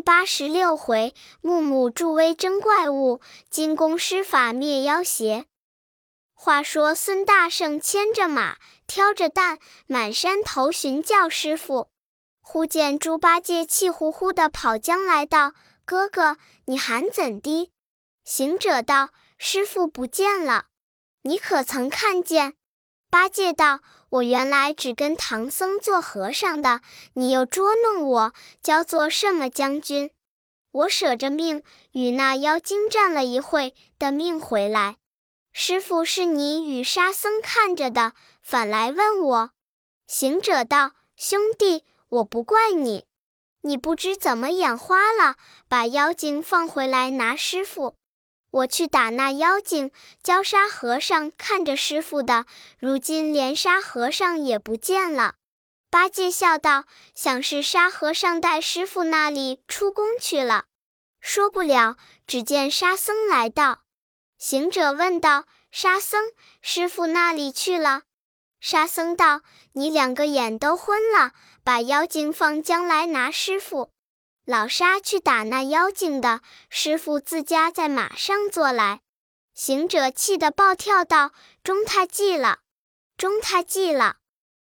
八十六回，木木助威征怪物，金公施法灭妖邪。话说孙大圣牵着马，挑着担，满山头寻叫师傅。忽见猪八戒气呼呼地跑将来，道：“哥哥，你喊怎的？”行者道：“师傅不见了，你可曾看见？”八戒道：“我原来只跟唐僧做和尚的，你又捉弄我，教做什么将军？我舍着命与那妖精战了一会，的命回来。师傅是你与沙僧看着的，反来问我。”行者道：“兄弟，我不怪你，你不知怎么眼花了，把妖精放回来拿师傅。”我去打那妖精，教沙和尚看着师傅的，如今连沙和尚也不见了。八戒笑道：“想是沙和尚带师傅那里出宫去了。”说不了，只见沙僧来到。行者问道：“沙僧，师傅那里去了？”沙僧道：“你两个眼都昏了，把妖精放将来拿师傅。”老沙去打那妖精的师傅，自家在马上坐来。行者气得暴跳道：“中他计了，中他计了！”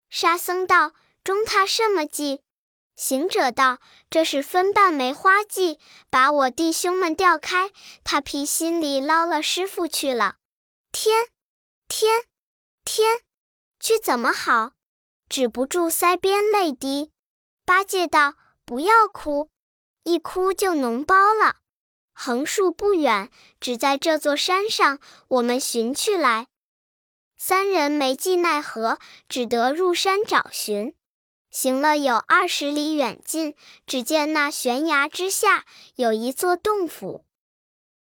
沙僧道：“中他什么计？”行者道：“这是分瓣梅花计，把我弟兄们调开，他皮心里捞了师傅去了。天，天，天，去怎么好？止不住腮边泪滴。”八戒道：“不要哭。”一哭就脓包了，横竖不远，只在这座山上，我们寻去来。三人没计奈何，只得入山找寻。行了有二十里远近，只见那悬崖之下有一座洞府，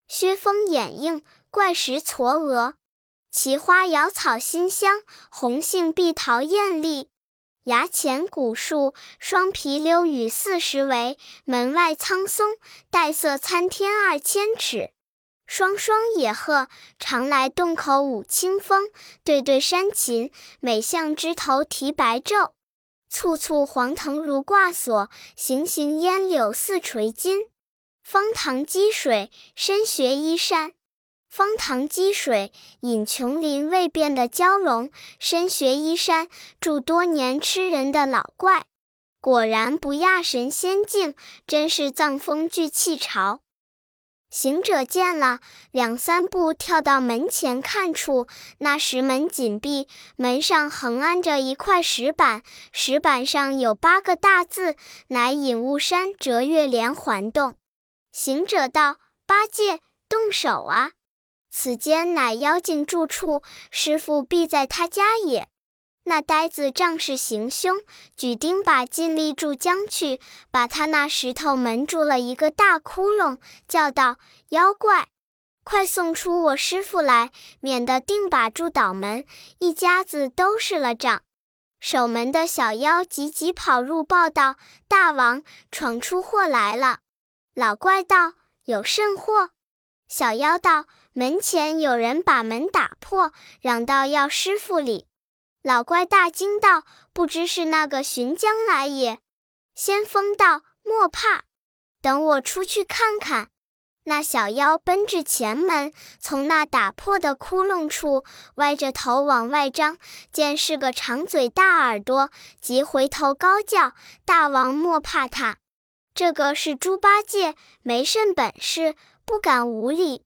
薛峰掩映，怪石嵯峨，奇花瑶草馨香，红杏碧桃艳丽。崖前古树，双皮柳雨四十围；门外苍松，黛色参天二千尺。双双野鹤，常来洞口舞清风；对对山禽，每向枝头啼白昼。簇簇黄藤如挂锁，行行烟柳似垂金。方塘积水，深学依山。方塘积水，引琼林未变的蛟龙；深学依山，住多年吃人的老怪。果然不亚神仙境，真是藏风聚气潮。行者见了，两三步跳到门前看处，那石门紧闭，门上横安着一块石板，石板上有八个大字，乃“隐雾山折月连环洞”。行者道：“八戒，动手啊！”此间乃妖精住处，师傅必在他家也。那呆子仗势行凶，举钉耙尽力住将去，把他那石头门住了一个大窟窿，叫道：“妖怪，快送出我师傅来，免得钉耙住倒门，一家子都是了账。”守门的小妖急急跑入报道：“大王，闯出祸来了！”老怪道：“有甚祸？”小妖道。门前有人把门打破，嚷道：“要师傅礼！”老怪大惊道：“不知是那个寻将来也。”先锋道：“莫怕，等我出去看看。”那小妖奔至前门，从那打破的窟窿处歪着头往外张，见是个长嘴大耳朵，即回头高叫：“大王莫怕他，这个是猪八戒，没甚本事，不敢无礼。”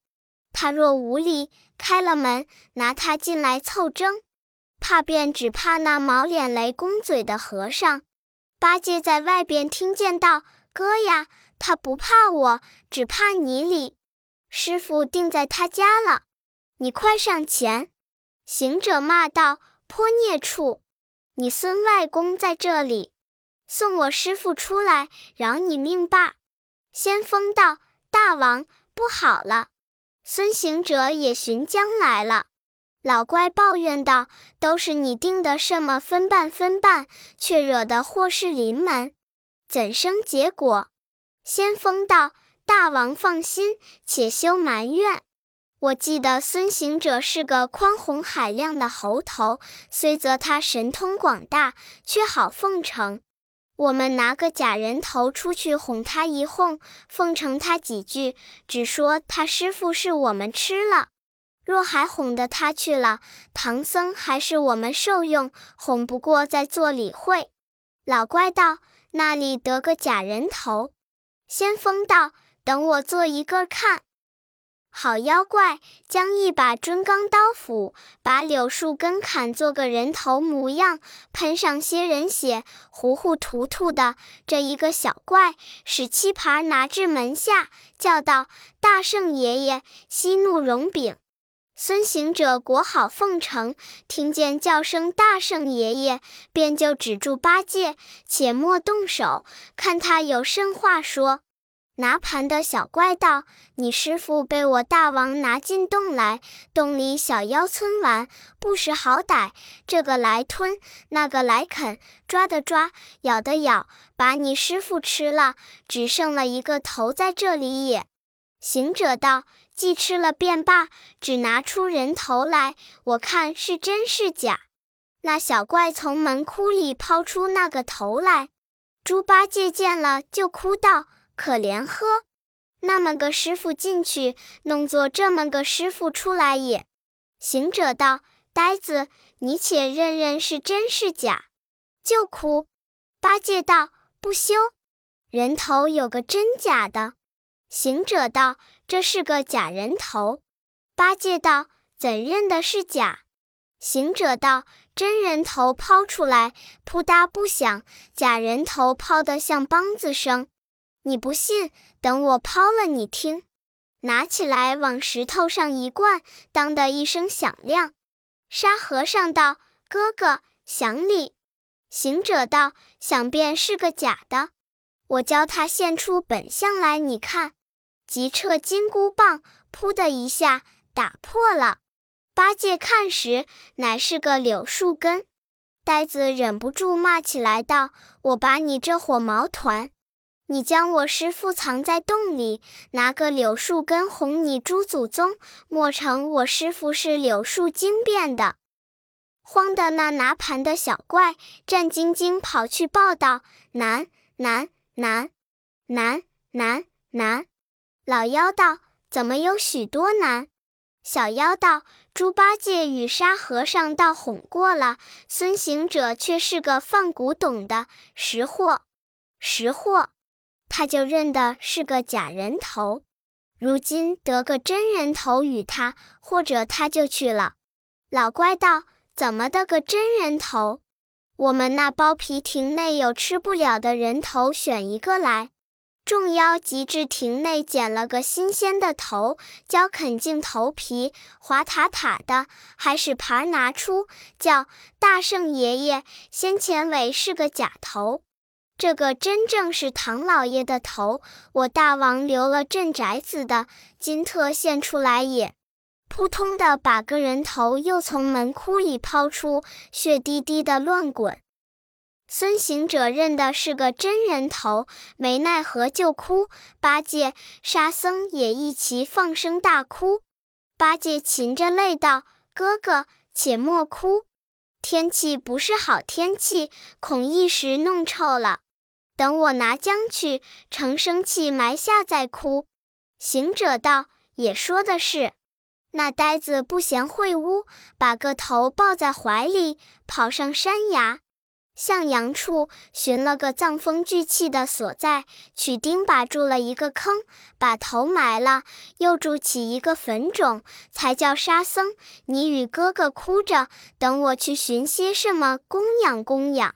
他若无礼，开了门，拿他进来凑争，怕便只怕那毛脸雷公嘴的和尚。八戒在外边听见道：“哥呀，他不怕我，只怕你礼。师傅定在他家了，你快上前。”行者骂道：“泼孽畜！你孙外公在这里，送我师傅出来，饶你命罢。”先锋道：“大王，不好了！”孙行者也寻将来了，老怪抱怨道：“都是你定的什么分半分半，却惹得祸事临门，怎生结果？”先锋道：“大王放心，且休埋怨。我记得孙行者是个宽宏海量的猴头，虽则他神通广大，却好奉承。我们拿个假人头出去哄他一哄，奉承他几句，只说他师傅是我们吃了。若还哄得他去了，唐僧还是我们受用，哄不过再做理会。老怪道：“那里得个假人头？”先锋道：“等我做一个看。”好妖怪，将一把尊钢刀斧，把柳树根砍做个人头模样，喷上些人血，糊糊涂涂的。这一个小怪，使七盘拿至门下，叫道：“大圣爷爷，息怒容禀。”孙行者裹好奉承，听见叫声“大圣爷爷”，便就止住八戒，且莫动手，看他有甚话说。拿盘的小怪道：“你师傅被我大王拿进洞来，洞里小妖村玩，不识好歹，这个来吞，那个来啃，抓的抓，咬的咬，把你师傅吃了，只剩了一个头在这里也。”行者道：“既吃了便罢，只拿出人头来，我看是真是假。”那小怪从门窟里抛出那个头来，猪八戒见了，就哭道。可怜呵，那么个师傅进去，弄作这么个师傅出来也。行者道：“呆子，你且认认是真是假。”就哭。八戒道：“不休，人头有个真假的。”行者道：“这是个假人头。”八戒道：“怎认的是假？”行者道：“真人头抛出来，扑嗒不响；假人头抛得像梆子声。”你不信，等我抛了你听。拿起来往石头上一灌，当的一声响亮。沙和尚道：“哥哥，想礼。”行者道：“想便是个假的。我教他现出本相来，你看。”即撤金箍棒，噗的一下打破了。八戒看时，乃是个柳树根。呆子忍不住骂起来道：“我把你这火毛团！”你将我师傅藏在洞里，拿个柳树根哄你猪祖宗，莫成我师傅是柳树精变的。慌的那拿盘的小怪战兢兢跑去报道：难难难难难难！老妖道：怎么有许多难？小妖道：猪八戒与沙和尚倒哄过了，孙行者却是个放古董的识货，识货。他就认得是个假人头，如今得个真人头与他，或者他就去了。老怪道：“怎么得个真人头？我们那包皮亭内有吃不了的人头，选一个来。”众妖即至亭内捡了个新鲜的头，教啃净头皮，滑塔塔的，还使盘拿出，叫大圣爷爷先前尾是个假头。这个真正是唐老爷的头，我大王留了镇宅子的，今特献出来也。扑通的把个人头又从门窟里抛出，血滴滴的乱滚。孙行者认的是个真人头，没奈何就哭。八戒、沙僧也一齐放声大哭。八戒噙着泪道：“哥哥，且莫哭，天气不是好天气，恐一时弄臭了。”等我拿浆去成生气埋下再哭。行者道：“也说的是，那呆子不嫌秽污，把个头抱在怀里，跑上山崖，向阳处寻了个藏风聚气的所在，取钉把住了一个坑，把头埋了，又筑起一个坟冢，才叫沙僧，你与哥哥哭着，等我去寻些什么供养供养。”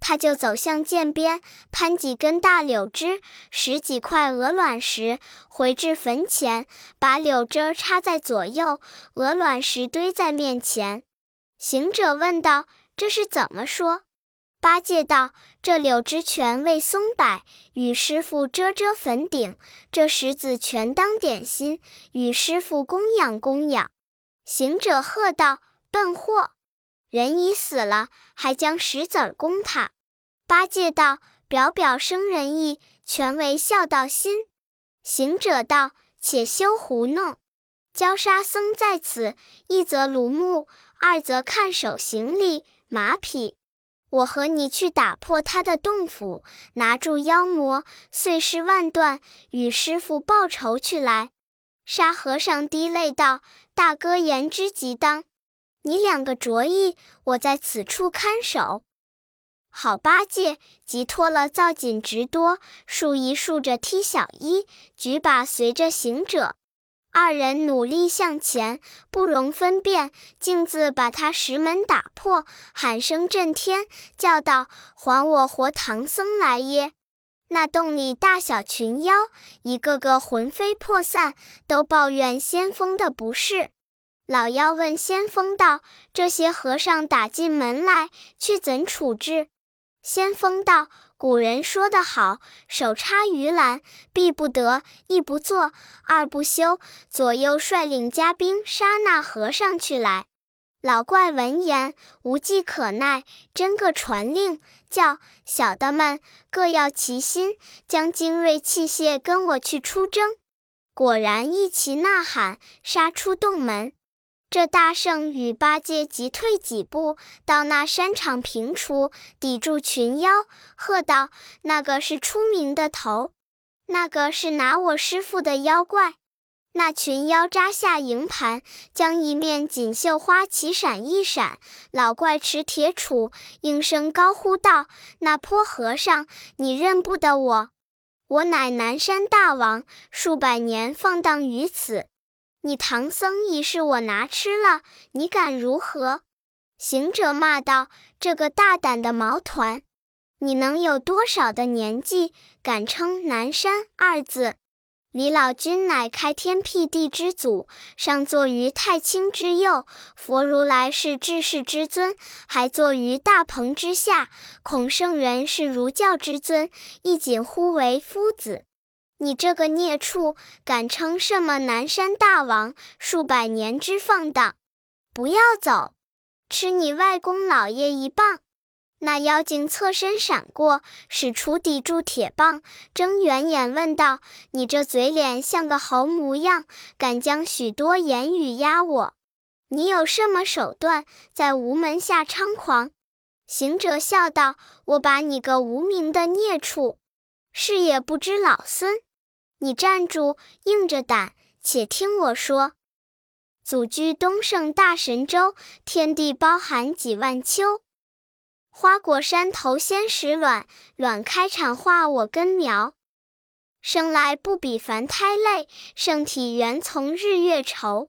他就走向涧边，攀几根大柳枝，拾几块鹅卵石，回至坟前，把柳枝插在左右，鹅卵石堆在面前。行者问道：“这是怎么说？”八戒道：“这柳枝全为松柏，与师傅遮遮坟顶；这石子全当点心，与师傅供养供养。”行者喝道：“笨货！”人已死了，还将石子儿供他？八戒道：“表表生仁义，全为孝道心。”行者道：“且休胡弄！教沙僧在此，一则庐墓，二则看守行李马匹。我和你去打破他的洞府，拿住妖魔，碎尸万段，与师傅报仇去来。沙和尚滴泪道：“大哥言之极当，你两个着意，我在此处看守。”好八戒即脱了皂锦直多，数一数着踢小衣，举把随着行者。二人努力向前，不容分辨，径自把他石门打破，喊声震天，叫道：“还我活唐僧来耶！”那洞里大小群妖，一个个魂飞魄散，都抱怨先锋的不是。老妖问先锋道：“这些和尚打进门来，却怎处置？”先锋道。古人说得好：“手插鱼篮，必不得；一不做，二不休。”左右率领家兵杀那和尚去来。老怪闻言无计可奈，真个传令，叫小的们各要齐心，将精锐器械跟我去出征。果然一齐呐喊，杀出洞门。这大圣与八戒急退几步，到那山场平处，抵住群妖，喝道：“那个是出名的头，那个是拿我师傅的妖怪。”那群妖扎下营盘，将一面锦绣花旗闪一闪。老怪持铁杵，应声高呼道：“那泼和尚，你认不得我？我乃南山大王，数百年放荡于此。”你唐僧已是我拿吃了，你敢如何？行者骂道：“这个大胆的毛团，你能有多少的年纪，敢称南山二字？李老君乃开天辟地之祖，上坐于太清之右，佛如来是至世之尊，还坐于大鹏之下。孔圣人是儒教之尊，亦仅呼为夫子。”你这个孽畜，敢称什么南山大王？数百年之放荡，不要走，吃你外公老爷一棒！那妖精侧身闪过，使出抵住铁棒，睁圆眼问道：“你这嘴脸像个猴模样，敢将许多言语压我？你有什么手段，在无门下猖狂？”行者笑道：“我把你个无名的孽畜，是也不知老孙。”你站住，硬着胆，且听我说。祖居东胜大神州，天地包含几万秋。花果山头先始卵，卵开产化我根苗。生来不比凡胎类，圣体原从日月筹。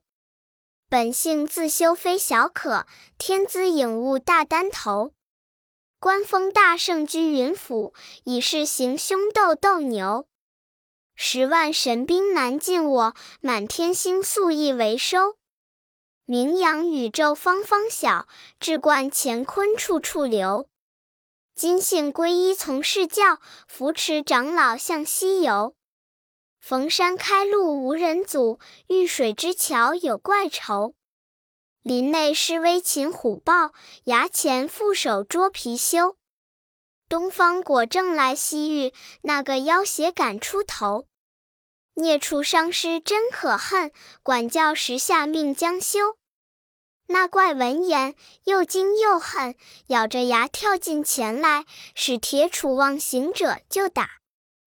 本性自修非小可，天资颖悟大丹头。官封大圣居云府，以是行凶斗斗牛。十万神兵难尽我，满天星宿亦为收。名扬宇宙方方晓，志冠乾坤处处流。今幸皈依从事教，扶持长老向西游。逢山开路无人阻，遇水之桥有怪愁。林内施威擒虎豹，崖前负手捉貔貅。东方果正来西域，那个妖邪敢出头？孽畜伤师真可恨，管教时下命将休。那怪闻言又惊又恨，咬着牙跳进前来，使铁杵望行者就打。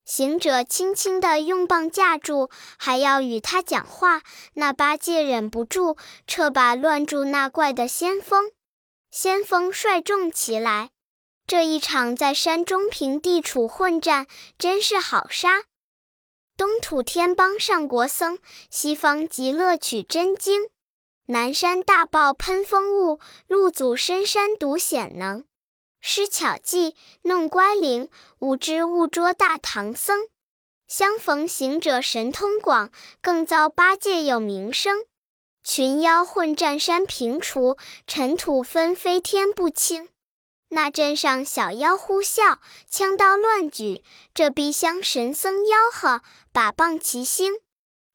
行者轻轻地用棒架住，还要与他讲话。那八戒忍不住，撤把乱住那怪的先锋。先锋率众齐来，这一场在山中平地处混战，真是好杀。东土天邦上国僧，西方极乐取真经。南山大豹喷风雾，路祖深山独显能。施巧计，弄乖灵，无知误捉大唐僧。相逢行者神通广，更遭八戒有名声。群妖混战山平除，尘土纷飞天不清。那镇上小妖呼啸，枪刀乱举；这逼乡神僧吆喝，把棒齐兴。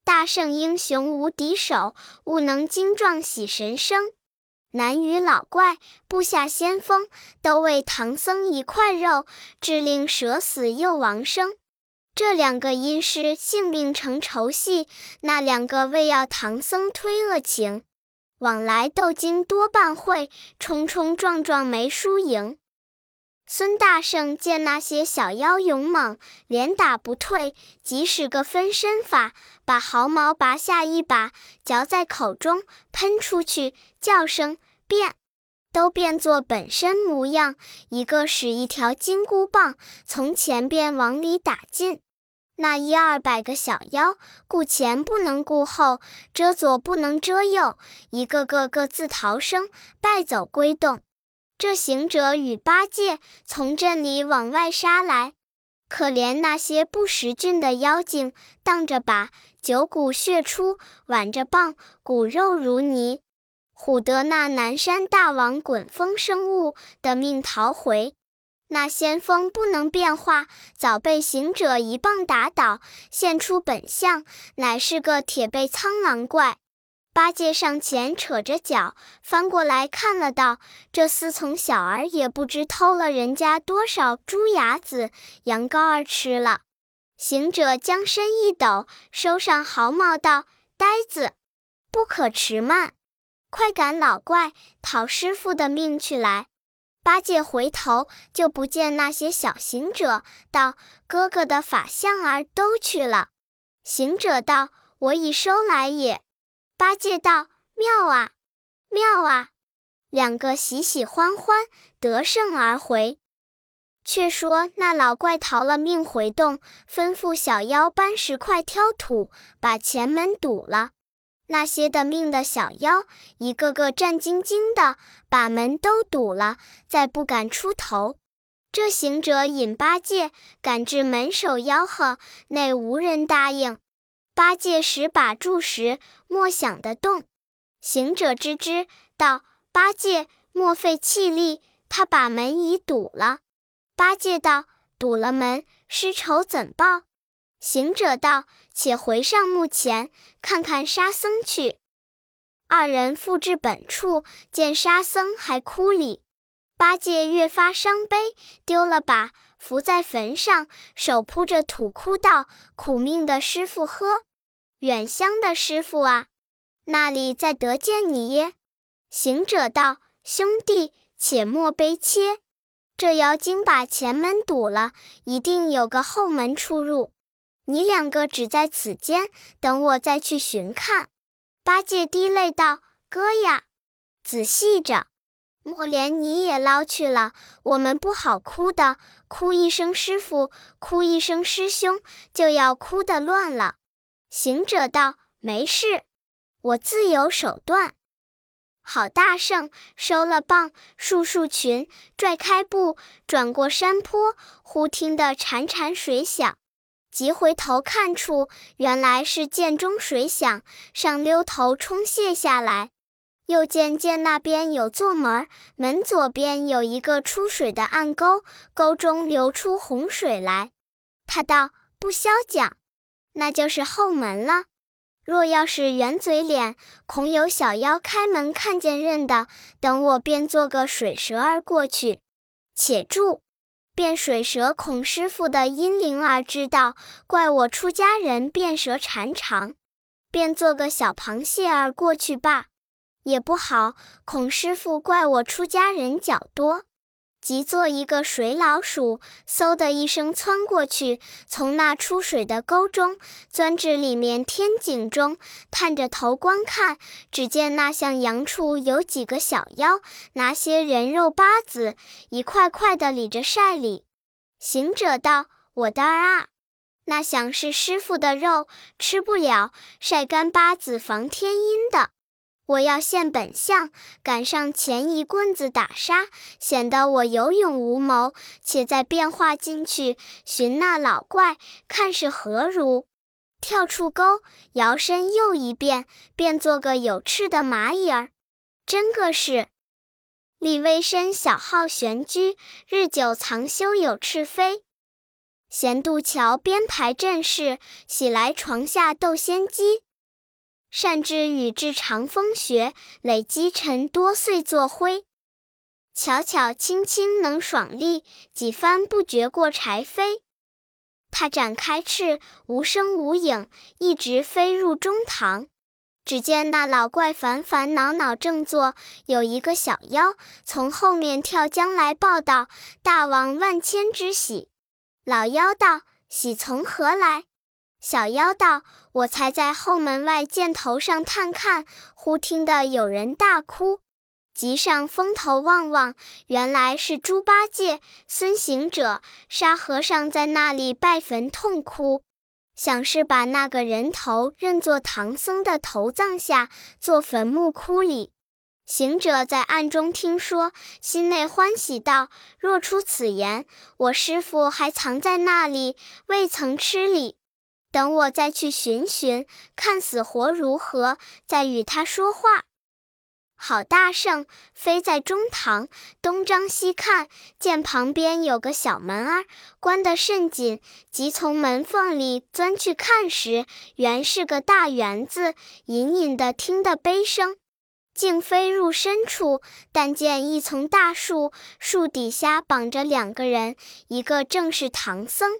大圣英雄无敌手，悟能精壮喜神生。男女老怪，部下先锋，都为唐僧一块肉，致令舍死又亡生。这两个阴师性命成仇戏，那两个为要唐僧推恶情。往来斗经多半会，冲冲撞撞没输赢。孙大圣见那些小妖勇猛，连打不退，即使个分身法，把毫毛拔下一把，嚼在口中，喷出去，叫声变，都变作本身模样。一个使一条金箍棒从前边往里打进，那一二百个小妖顾前不能顾后，遮左不能遮右，一个个各自逃生，败走归洞。这行者与八戒从镇里往外杀来，可怜那些不识俊的妖精，当着把九股血出，挽着棒骨肉如泥，唬得那南山大王滚风生雾的命逃回。那先锋不能变化，早被行者一棒打倒，现出本相，乃是个铁背苍狼怪。八戒上前扯着脚翻过来看了，道：“这厮从小儿也不知偷了人家多少猪牙子、羊羔儿吃了。”行者将身一抖，收上毫毛，道：“呆子，不可迟慢，快赶老怪讨师傅的命去来。”八戒回头就不见那些小行者，道：“哥哥的法相儿都去了。”行者道：“我已收来也。”八戒道：“妙啊，妙啊！”两个喜喜欢欢，得胜而回。却说那老怪逃了命回洞，吩咐小妖搬石块挑土，把前门堵了。那些的命的小妖，一个个战兢兢的，把门都堵了，再不敢出头。这行者引八戒赶至门首吆喝，内无人答应。八戒使把住时，莫想得动。行者知之，道：“八戒，莫费气力，他把门已堵了。”八戒道：“堵了门，师仇怎报？”行者道：“且回上墓前，看看沙僧去。”二人复至本处，见沙僧还哭里。八戒越发伤悲，丢了把，伏在坟上，手扑着土，哭道：“苦命的师傅呵！”远乡的师傅啊，那里再得见你耶？行者道：“兄弟，且莫悲切。这妖精把前门堵了，一定有个后门出入。你两个只在此间等我，再去寻看。”八戒滴泪道：“哥呀，仔细着，莫连你也捞去了。我们不好哭的，哭一声师傅，哭一声师兄，就要哭得乱了。”行者道：“没事，我自有手段。”好大圣收了棒，束束裙，拽开布，转过山坡，忽听得潺潺水响，急回头看处，原来是涧中水响，上溜头冲泻下来。又见涧那边有座门，门左边有一个出水的暗沟，沟中流出洪水来。他道：“不消讲。”那就是后门了。若要是圆嘴脸，恐有小妖开门看见认得。等我便做个水蛇儿过去。且住，变水蛇孔师傅的阴灵儿知道，怪我出家人变蛇缠长，便做个小螃蟹儿过去罢，也不好。孔师傅怪我出家人脚多。即做一个水老鼠，嗖的一声窜过去，从那出水的沟中钻至里面天井中，探着头观看，只见那向阳处有几个小妖，拿些人肉八子，一块块的理着晒里。行者道：“我的儿啊，那想是师傅的肉，吃不了，晒干八子防天阴的。”我要现本相，赶上前一棍子打杀，显得我有勇无谋。且再变化进去，寻那老怪，看是何如。跳出沟，摇身又一变，变做个有翅的蚂蚁儿。真个是，立微身小号悬居，日久藏修有翅飞。闲渡桥边排阵势，喜来床下斗仙机。善治与智长风穴，累积尘多岁作灰。巧巧轻轻能爽利，几番不觉过柴扉。他展开翅，无声无影，一直飞入中堂。只见那老怪烦烦恼恼正坐，有一个小妖从后面跳将来报道：“大王万千之喜。”老妖道：“喜从何来？”小妖道：“我才在后门外箭头上探看，忽听得有人大哭，即上风头望望，原来是猪八戒、孙行者、沙和尚在那里拜坟痛哭。”想是把那个人头认作唐僧的头葬下，做坟墓窟里。行者在暗中听说，心内欢喜道：“若出此言，我师傅还藏在那里，未曾吃礼。等我再去寻寻，看死活如何，再与他说话。”好大圣，飞在中堂，东张西看，见旁边有个小门儿，关得甚紧，即从门缝里钻去看时，原是个大园子，隐隐的听得悲声，竟飞入深处，但见一丛大树，树底下绑着两个人，一个正是唐僧。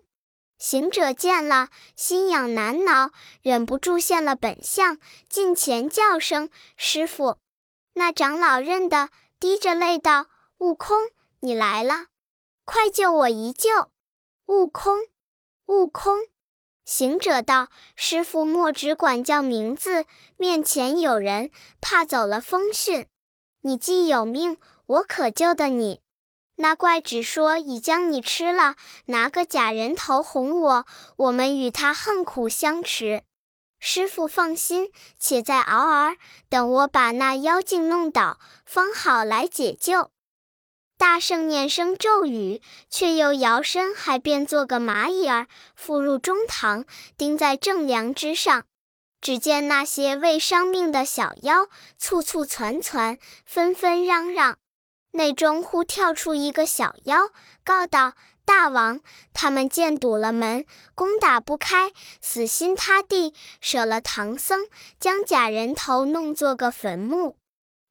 行者见了，心痒难挠，忍不住现了本相，近前叫声：“师傅。”那长老认得，滴着泪道：“悟空，你来了，快救我一救！”悟空，悟空，行者道：“师傅莫只管叫名字，面前有人，怕走了风讯。你既有命，我可救得你。那怪只说已将你吃了，拿个假人头哄我，我们与他恨苦相持。”师傅放心，且再熬儿，等我把那妖精弄倒，方好来解救。大圣念声咒语，却又摇身，还变做个蚂蚁儿，附入中堂，钉在正梁之上。只见那些未伤命的小妖，簇簇攒攒，纷纷嚷嚷。内中忽跳出一个小妖，告道。大王，他们见堵了门，攻打不开，死心塌地舍了唐僧，将假人头弄作个坟墓。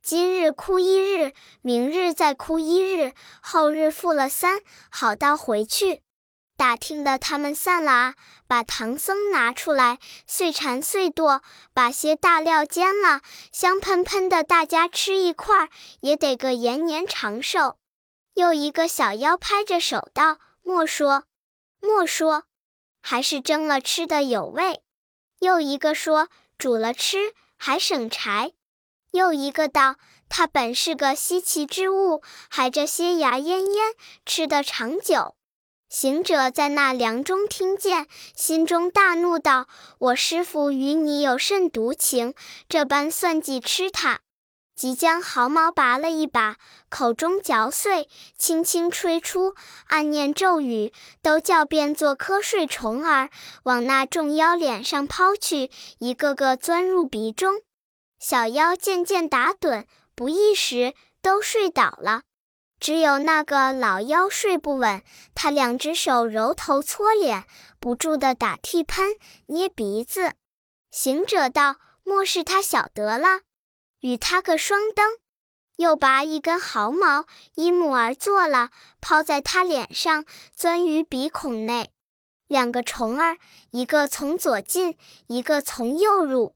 今日哭一日，明日再哭一日，后日复了三，好到回去。打听的他们散了啊，把唐僧拿出来，碎缠碎剁，把些大料煎了，香喷喷的，大家吃一块儿，也得个延年长寿。又一个小妖拍着手道：“莫说，莫说，还是蒸了吃的有味。”又一个说：“煮了吃还省柴。”又一个道：“它本是个稀奇之物，还这些芽烟烟，吃得长久。”行者在那梁中听见，心中大怒，道：“我师傅与你有甚毒情，这般算计吃他？”即将毫毛拔了一把，口中嚼碎，轻轻吹出，暗念咒语，都叫变作瞌睡虫儿，往那众妖脸上抛去，一个个钻入鼻中。小妖渐渐打盹，不一时都睡倒了，只有那个老妖睡不稳，他两只手揉头搓脸，不住的打嚏喷，捏鼻子。行者道：“莫是他晓得了？”与他个双灯，又拔一根毫毛，依木而坐了，抛在他脸上，钻于鼻孔内。两个虫儿，一个从左进，一个从右入。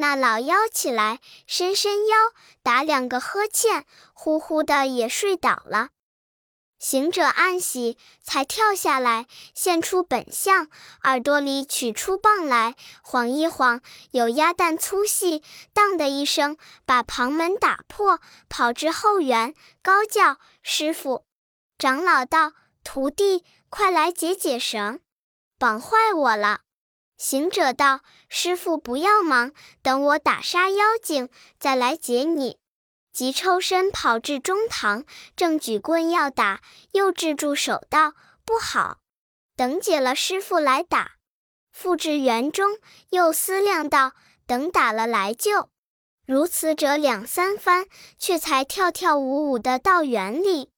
那老妖起来，伸伸腰，打两个呵欠，呼呼的也睡倒了。行者暗喜，才跳下来，现出本相，耳朵里取出棒来，晃一晃，有鸭蛋粗细，当的一声，把旁门打破，跑至后园，高叫：“师傅！”长老道：“徒弟，快来解解绳，绑坏我了。”行者道：“师傅不要忙，等我打杀妖精，再来解你。”即抽身跑至中堂，正举棍要打，又制住手道：“不好，等解了师傅来打。”复至园中，又思量道：“等打了来救。”如此者两三番，却才跳跳舞舞的到园里。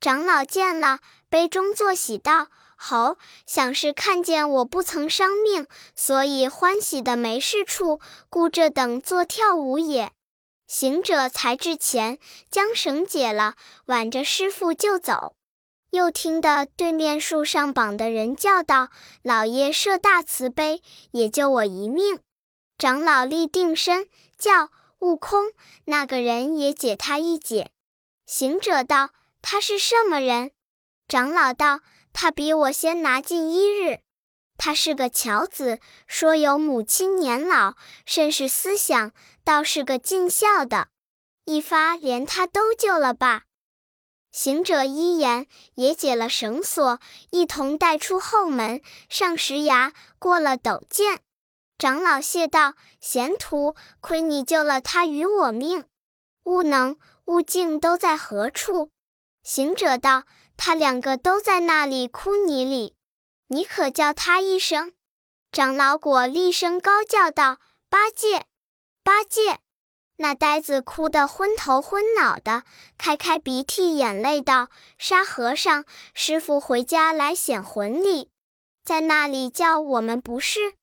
长老见了，杯中作喜道：“侯，想是看见我不曾伤命，所以欢喜的没事处，故这等作跳舞也。”行者才至前，将绳解了，挽着师傅就走。又听得对面树上绑的人叫道：“老爷设大慈悲，也救我一命。”长老立定身，叫悟空，那个人也解他一解。行者道：“他是什么人？”长老道：“他比我先拿近一日。他是个巧子，说有母亲年老，甚是思想，倒是个尽孝的。一发连他都救了吧。”行者一言，也解了绳索，一同带出后门，上石崖，过了陡涧。长老谢道：“贤徒，亏你救了他与我命。悟能、悟净都在何处？”行者道：“他两个都在那里哭泥里，你可叫他一声。”长老果厉声高叫道：“八戒，八戒！”那呆子哭得昏头昏脑的，开开鼻涕眼泪道：“沙和尚，师傅回家来显魂力，在那里叫我们不是。”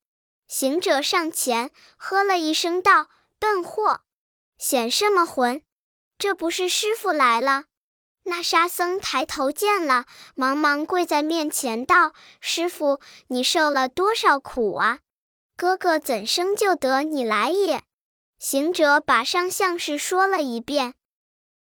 行者上前喝了一声道：“笨货，显什么魂？这不是师傅来了？”那沙僧抬头见了，忙忙跪在面前道：“师傅，你受了多少苦啊？哥哥怎生就得你来也？”行者把上相事说了一遍，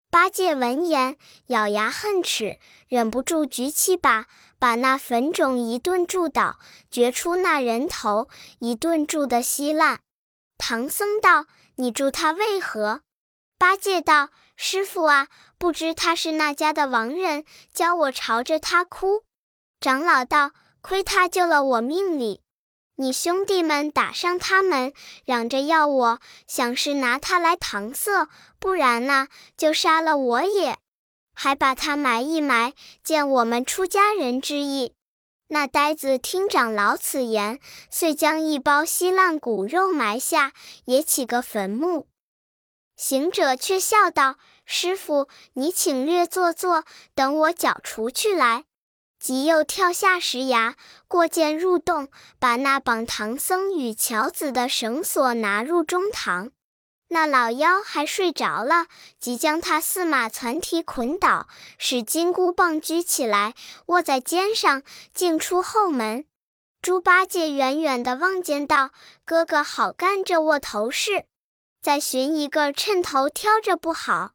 八戒闻言咬牙恨齿，忍不住举起把，把那粉种一顿铸倒，掘出那人头，一顿铸的稀烂。唐僧道：“你铸他为何？”八戒道：“师傅啊，不知他是那家的亡人，教我朝着他哭。”长老道：“亏他救了我命里。”你兄弟们打伤他们，嚷着要我，想是拿他来搪塞，不然呢，就杀了我也，还把他埋一埋，见我们出家人之意。那呆子听长老此言，遂将一包稀烂骨肉埋下，也起个坟墓。行者却笑道：“师傅，你请略坐坐，等我剿除去来。”即又跳下石崖，过涧入洞，把那绑唐僧与樵子的绳索拿入中堂。那老妖还睡着了，即将他四马攒蹄捆倒，使金箍棒举起来，握在肩上，径出后门。猪八戒远远的望见道：“哥哥好干这握头事，再寻一个趁头挑着不好。”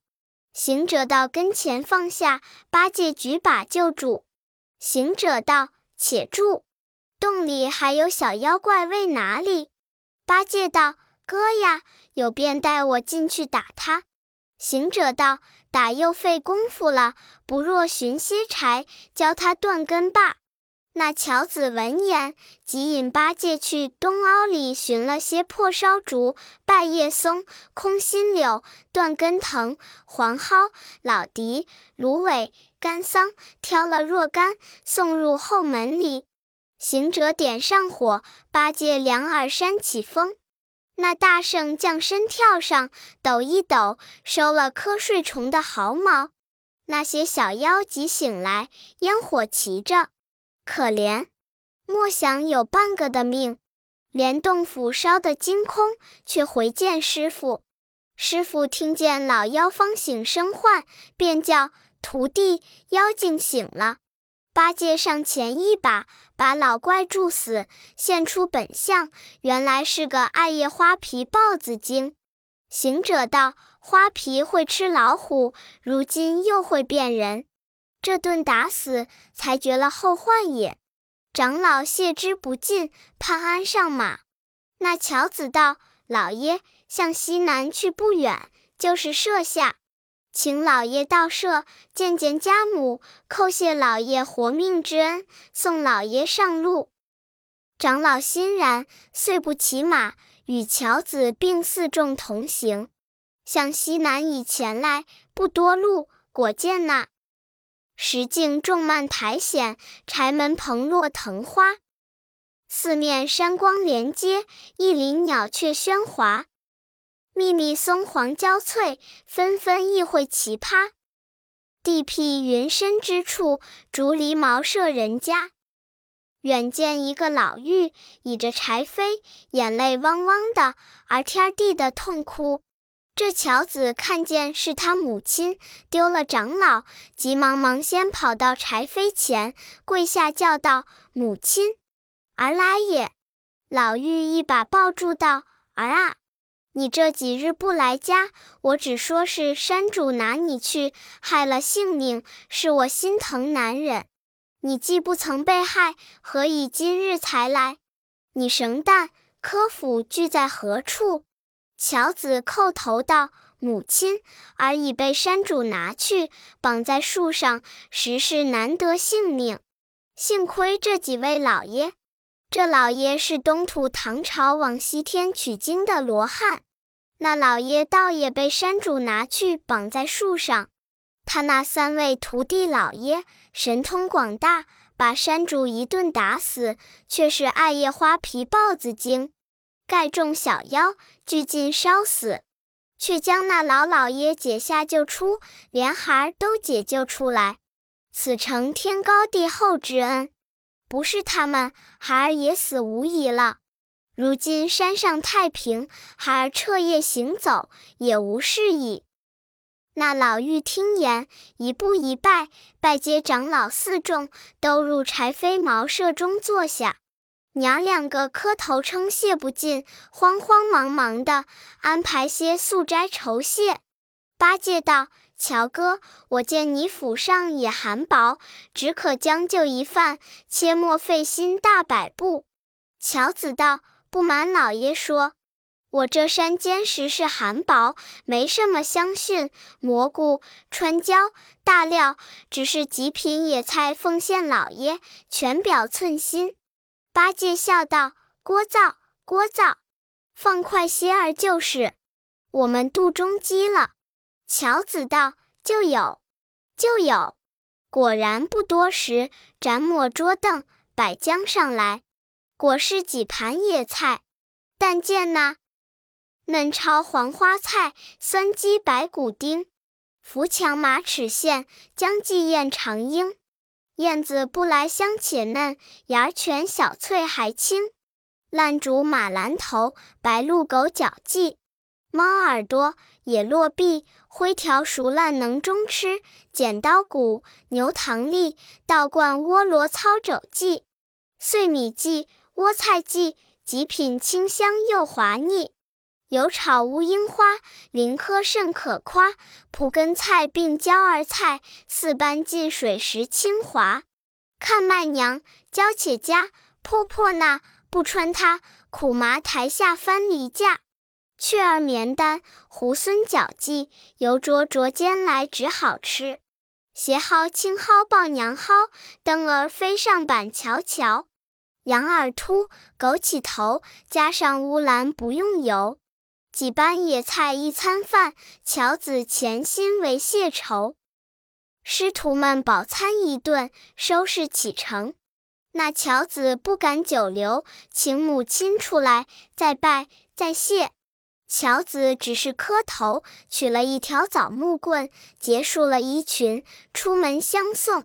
行者到跟前放下，八戒举把就住。行者道：“且住！洞里还有小妖怪，为哪里？”八戒道：“哥呀，有便带我进去打他。”行者道：“打又费功夫了，不若寻些柴，教他断根罢。”那樵子闻言，即引八戒去东凹里寻了些破烧竹、败叶松、空心柳、断根藤、黄蒿、老荻、芦苇。干桑挑了若干，送入后门里。行者点上火，八戒两耳扇起风。那大圣降身跳上，抖一抖，收了瞌睡虫的毫毛。那些小妖即醒来，烟火齐着，可怜，莫想有半个的命，连洞府烧得精空，却回见师傅。师傅听见老妖方醒声唤，便叫。徒弟，妖精醒了！八戒上前一把，把老怪助死，现出本相，原来是个艾叶花皮豹子精。行者道：“花皮会吃老虎，如今又会变人，这顿打死，才绝了后患也。”长老谢之不尽，潘安上马。那樵子道：“老爷，向西南去不远，就是舍下。”请老爷到舍见见家母，叩谢老爷活命之恩，送老爷上路。长老欣然，遂不骑马，与樵子并四众同行，向西南以前来，不多路，果见那石径众蔓苔藓，柴门蓬落藤花，四面山光连接，一林鸟雀喧哗。密密松黄交翠，纷纷异会奇葩。地僻云深之处，竹篱茅舍人家。远见一个老妪倚着柴扉，眼泪汪汪的，而天地的痛哭。这樵子看见是他母亲丢了长老，急忙忙先跑到柴扉前，跪下叫道：“母亲，儿来也。”老妪一把抱住道：“儿啊，你这几日不来家，我只说是山主拿你去，害了性命，是我心疼难忍。你既不曾被害，何以今日才来？你绳旦、柯府聚在何处？”乔子叩头道：“母亲，儿已被山主拿去，绑在树上，实是难得性命。幸亏这几位老爷。”这老爷是东土唐朝往西天取经的罗汉，那老爷倒也被山主拿去绑在树上。他那三位徒弟老爷神通广大，把山主一顿打死，却是艾叶花皮豹子精，盖众小妖俱尽烧死，却将那老老爷解下救出，连孩儿都解救出来，此诚天高地厚之恩。不是他们，孩儿也死无疑了。如今山上太平，孩儿彻夜行走也无事矣。那老妪听言，一步一拜，拜接长老四众，都入柴扉茅舍中坐下。娘两个磕头称谢不尽，慌慌忙忙的安排些素斋酬谢。八戒道。乔哥，我见你府上也寒薄，只可将就一饭，切莫费心大摆布。乔子道：“不瞒老爷说，我这山间实是寒薄，没什么香蕈、蘑菇、川椒、大料，只是极品野菜，奉献老爷，全表寸心。”八戒笑道：“聒噪，聒噪，放快些儿就是。我们肚中饥了。”乔子道：“就有，就有。果然不多时，斩抹桌凳，摆将上来，果是几盘野菜。但见那嫩炒黄花菜，酸鸡白骨丁，扶墙马齿苋，姜鲫燕长缨。燕子不来香且嫩，芽全小翠还青。烂竹马兰头，白鹿狗脚迹。猫耳朵、野落臂、灰条熟烂能中吃；剪刀骨、牛糖粒、倒灌窝罗操肘鲫；碎米鲫、窝菜鲫，极品清香又滑腻。油炒乌樱花，林科甚可夸；蒲根菜并椒儿菜，四般进水时清滑。看麦娘娇且佳，泼泼那不穿它，苦麻台下翻梨架。雀儿绵丹，猢狲脚迹，油灼灼煎来只好吃。斜蒿青蒿抱娘蒿，灯儿飞上板桥桥。羊耳秃，枸杞头，加上乌兰不用油。几般野菜一餐饭，樵子潜心为谢愁。师徒们饱餐一顿，收拾启程。那樵子不敢久留，请母亲出来再拜再谢。乔子只是磕头，取了一条枣木棍，结束了衣裙，出门相送。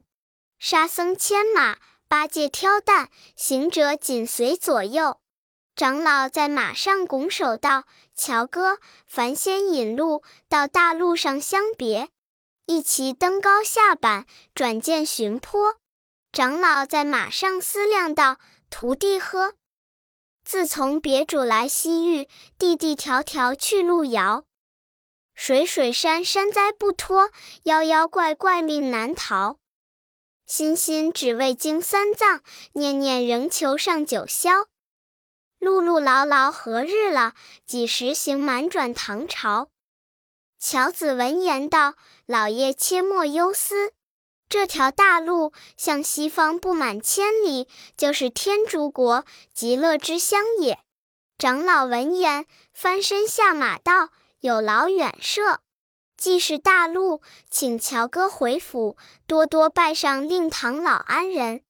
沙僧牵马，八戒挑担，行者紧随左右。长老在马上拱手道：“乔哥，烦先引路，到大路上相别。”一齐登高下坂，转见寻坡。长老在马上思量道：“徒弟呵。”自从别主来西域，地地迢迢去路遥，水水山山灾不脱，妖妖怪怪命难逃。心心只为经三藏，念念仍求上九霄。碌碌劳劳何日了？几时行满转唐朝？乔子闻言道：“老爷切莫忧思。”这条大路向西方不满千里，就是天竺国极乐之乡也。长老闻言，翻身下马道：“有劳远涉。既是大路，请乔哥回府，多多拜上令堂老安人。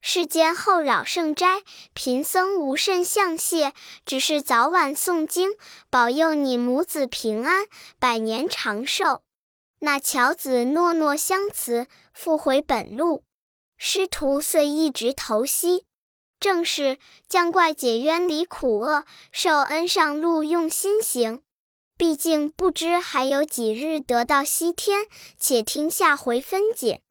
世间后扰圣斋，贫僧无甚相谢，只是早晚诵经，保佑你母子平安，百年长寿。”那樵子诺诺相辞，复回本路。师徒遂一直投西。正是降怪解冤离苦厄，受恩上路用心行。毕竟不知还有几日得到西天，且听下回分解。